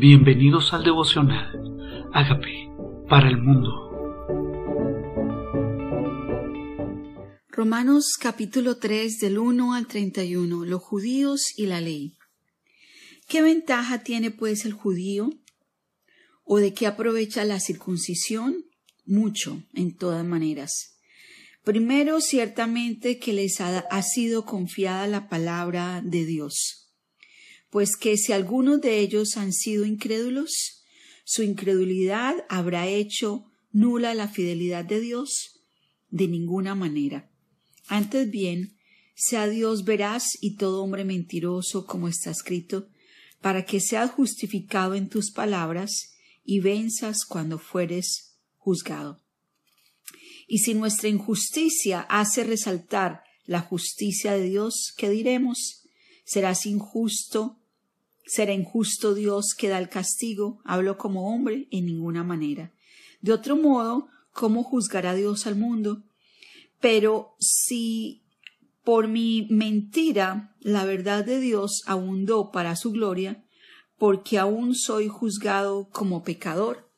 Bienvenidos al devocional. Hágame para el mundo. Romanos capítulo 3 del 1 al 31. Los judíos y la ley. ¿Qué ventaja tiene pues el judío? ¿O de qué aprovecha la circuncisión? Mucho, en todas maneras. Primero, ciertamente que les ha, ha sido confiada la palabra de Dios pues que si algunos de ellos han sido incrédulos, su incredulidad habrá hecho nula la fidelidad de Dios de ninguna manera. Antes bien, sea Dios veraz y todo hombre mentiroso, como está escrito, para que seas justificado en tus palabras y venzas cuando fueres juzgado. Y si nuestra injusticia hace resaltar la justicia de Dios, ¿qué diremos? ¿Serás injusto ¿Será injusto Dios que da el castigo? Hablo como hombre en ninguna manera. De otro modo, ¿cómo juzgará Dios al mundo? Pero si por mi mentira la verdad de Dios abundó para su gloria, porque aún soy juzgado como pecador.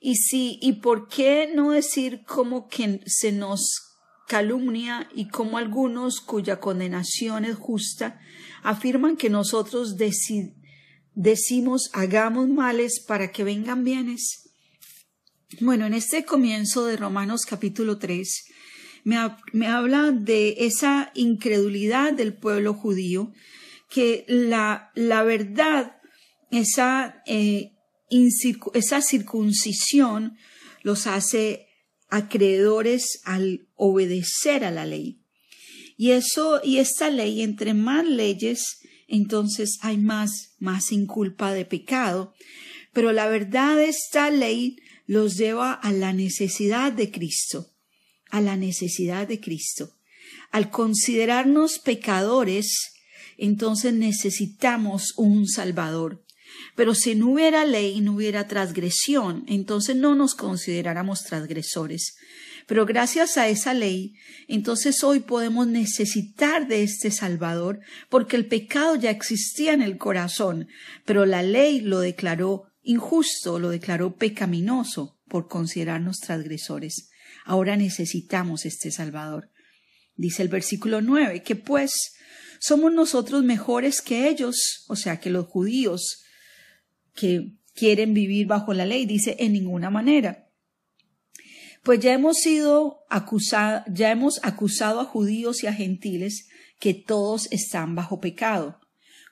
Y si, y por qué no decir como que se nos calumnia y como algunos cuya condenación es justa afirman que nosotros decimos hagamos males para que vengan bienes. Bueno, en este comienzo de Romanos capítulo 3 me, habla de esa incredulidad del pueblo judío, que la, la verdad, esa, eh, esa circuncisión los hace acreedores al obedecer a la ley. Y eso, y esta ley, entre más leyes, entonces hay más, más inculpa de pecado. Pero la verdad, esta ley los lleva a la necesidad de Cristo, a la necesidad de Cristo. Al considerarnos pecadores, entonces necesitamos un Salvador. Pero si no hubiera ley, no hubiera transgresión, entonces no nos consideráramos transgresores. Pero gracias a esa ley, entonces hoy podemos necesitar de este Salvador, porque el pecado ya existía en el corazón, pero la ley lo declaró injusto, lo declaró pecaminoso por considerarnos transgresores. Ahora necesitamos este Salvador. Dice el versículo nueve, que pues somos nosotros mejores que ellos, o sea, que los judíos que quieren vivir bajo la ley, dice en ninguna manera pues ya hemos sido acusados, ya hemos acusado a judíos y a gentiles que todos están bajo pecado.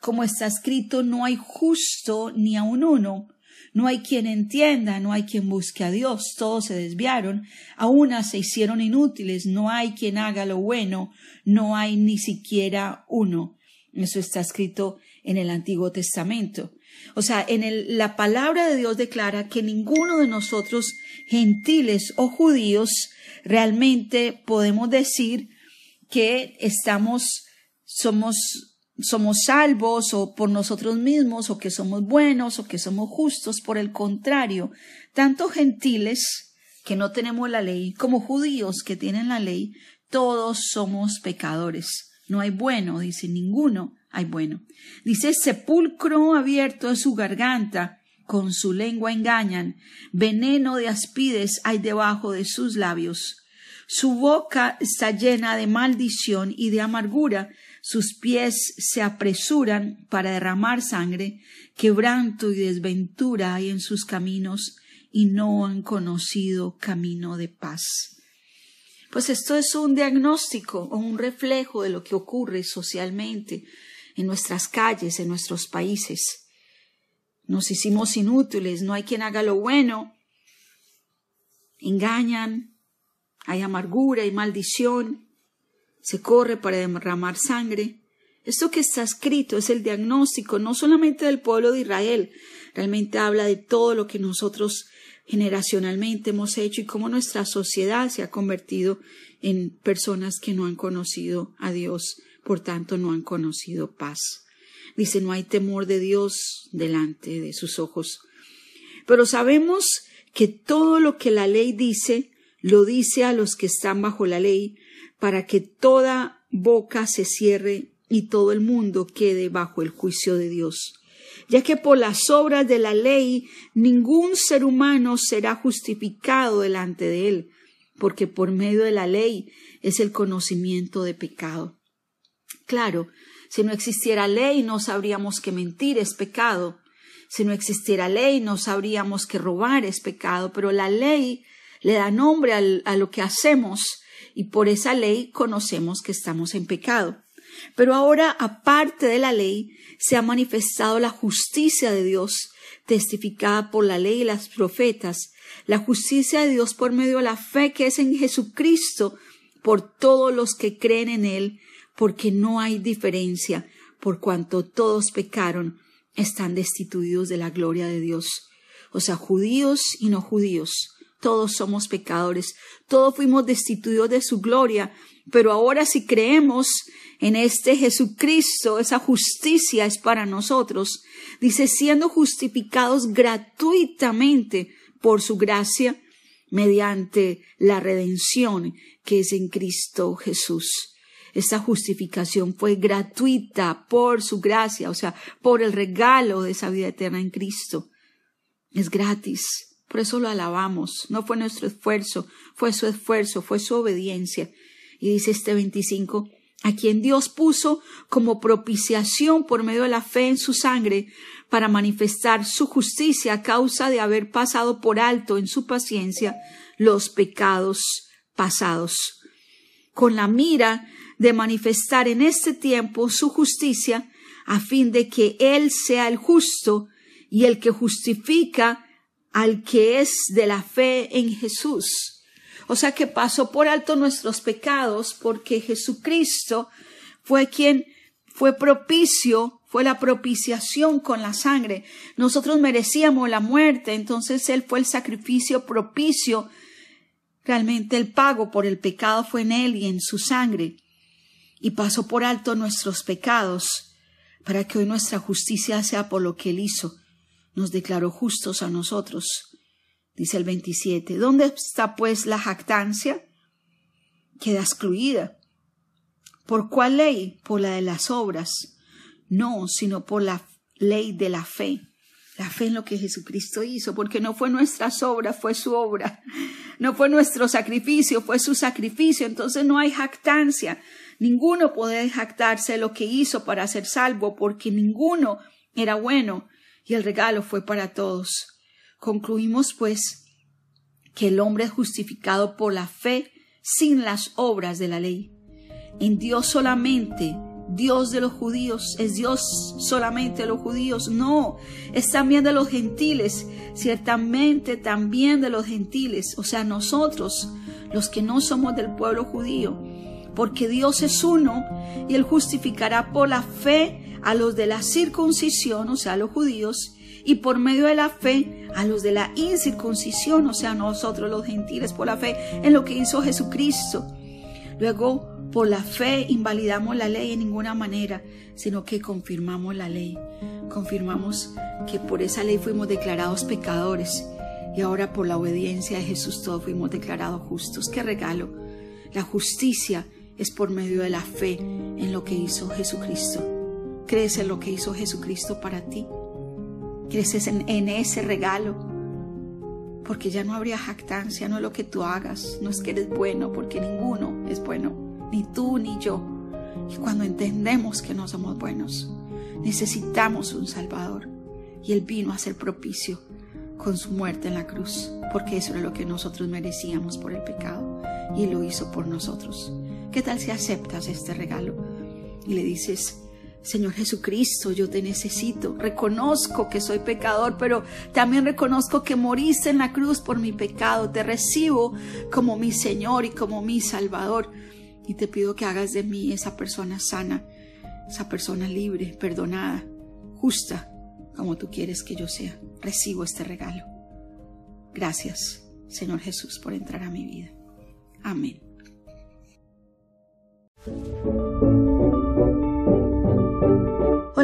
Como está escrito, no hay justo ni aun uno, no hay quien entienda, no hay quien busque a Dios, todos se desviaron, a una se hicieron inútiles, no hay quien haga lo bueno, no hay ni siquiera uno. Eso está escrito en el Antiguo Testamento. O sea, en el, la palabra de Dios declara que ninguno de nosotros, gentiles o judíos, realmente podemos decir que estamos, somos, somos salvos o por nosotros mismos o que somos buenos o que somos justos. Por el contrario, tanto gentiles que no tenemos la ley como judíos que tienen la ley, todos somos pecadores. No hay bueno, dice ninguno Ay, bueno. Dice, sepulcro abierto es su garganta, con su lengua engañan, veneno de aspides hay debajo de sus labios. Su boca está llena de maldición y de amargura, sus pies se apresuran para derramar sangre, quebranto y desventura hay en sus caminos, y no han conocido camino de paz. Pues esto es un diagnóstico o un reflejo de lo que ocurre socialmente, en nuestras calles, en nuestros países. Nos hicimos inútiles, no hay quien haga lo bueno. Engañan, hay amargura y maldición, se corre para derramar sangre. Esto que está escrito es el diagnóstico no solamente del pueblo de Israel, realmente habla de todo lo que nosotros generacionalmente hemos hecho y cómo nuestra sociedad se ha convertido en personas que no han conocido a Dios por tanto no han conocido paz. Dice, no hay temor de Dios delante de sus ojos. Pero sabemos que todo lo que la ley dice, lo dice a los que están bajo la ley, para que toda boca se cierre y todo el mundo quede bajo el juicio de Dios. ya que por las obras de la ley ningún ser humano será justificado delante de él, porque por medio de la ley es el conocimiento de pecado. Claro, si no existiera ley no sabríamos que mentir es pecado, si no existiera ley no sabríamos que robar es pecado, pero la ley le da nombre a lo que hacemos y por esa ley conocemos que estamos en pecado. Pero ahora, aparte de la ley, se ha manifestado la justicia de Dios, testificada por la ley y las profetas, la justicia de Dios por medio de la fe que es en Jesucristo, por todos los que creen en Él, porque no hay diferencia, por cuanto todos pecaron, están destituidos de la gloria de Dios. O sea, judíos y no judíos, todos somos pecadores, todos fuimos destituidos de su gloria, pero ahora si creemos en este Jesucristo, esa justicia es para nosotros. Dice, siendo justificados gratuitamente por su gracia, mediante la redención que es en Cristo Jesús. Esta justificación fue gratuita por su gracia, o sea, por el regalo de esa vida eterna en Cristo. Es gratis. Por eso lo alabamos. No fue nuestro esfuerzo, fue su esfuerzo, fue su obediencia. Y dice este 25, a quien Dios puso como propiciación por medio de la fe en su sangre para manifestar su justicia a causa de haber pasado por alto en su paciencia los pecados pasados, con la mira de manifestar en este tiempo su justicia, a fin de que Él sea el justo y el que justifica al que es de la fe en Jesús. O sea que pasó por alto nuestros pecados porque Jesucristo fue quien fue propicio, fue la propiciación con la sangre. Nosotros merecíamos la muerte, entonces Él fue el sacrificio propicio. Realmente el pago por el pecado fue en Él y en su sangre. Y pasó por alto nuestros pecados para que hoy nuestra justicia sea por lo que Él hizo. Nos declaró justos a nosotros Dice el 27. ¿Dónde está pues la jactancia? Queda excluida. ¿Por cuál ley? Por la de las obras. No, sino por la ley de la fe. La fe en lo que Jesucristo hizo, porque no fue nuestras obras, fue su obra. No fue nuestro sacrificio, fue su sacrificio. Entonces no hay jactancia. Ninguno puede jactarse de lo que hizo para ser salvo, porque ninguno era bueno y el regalo fue para todos. Concluimos, pues, que el hombre es justificado por la fe sin las obras de la ley. En Dios solamente, Dios de los judíos, es Dios solamente de los judíos, no, es también de los gentiles, ciertamente también de los gentiles, o sea, nosotros, los que no somos del pueblo judío, porque Dios es uno y Él justificará por la fe a los de la circuncisión, o sea, a los judíos, y por medio de la fe a los de la incircuncisión, o sea, nosotros los gentiles, por la fe en lo que hizo Jesucristo. Luego, por la fe invalidamos la ley en ninguna manera, sino que confirmamos la ley. Confirmamos que por esa ley fuimos declarados pecadores y ahora por la obediencia de Jesús todos fuimos declarados justos. ¡Qué regalo! La justicia es por medio de la fe en lo que hizo Jesucristo. ¿Crees en lo que hizo Jesucristo para ti? creces en, en ese regalo, porque ya no habría jactancia, no es lo que tú hagas, no es que eres bueno, porque ninguno es bueno, ni tú ni yo. Y cuando entendemos que no somos buenos, necesitamos un Salvador. Y Él vino a ser propicio con su muerte en la cruz, porque eso era lo que nosotros merecíamos por el pecado, y lo hizo por nosotros. ¿Qué tal si aceptas este regalo y le dices, Señor Jesucristo, yo te necesito. Reconozco que soy pecador, pero también reconozco que moriste en la cruz por mi pecado. Te recibo como mi Señor y como mi Salvador. Y te pido que hagas de mí esa persona sana, esa persona libre, perdonada, justa, como tú quieres que yo sea. Recibo este regalo. Gracias, Señor Jesús, por entrar a mi vida. Amén.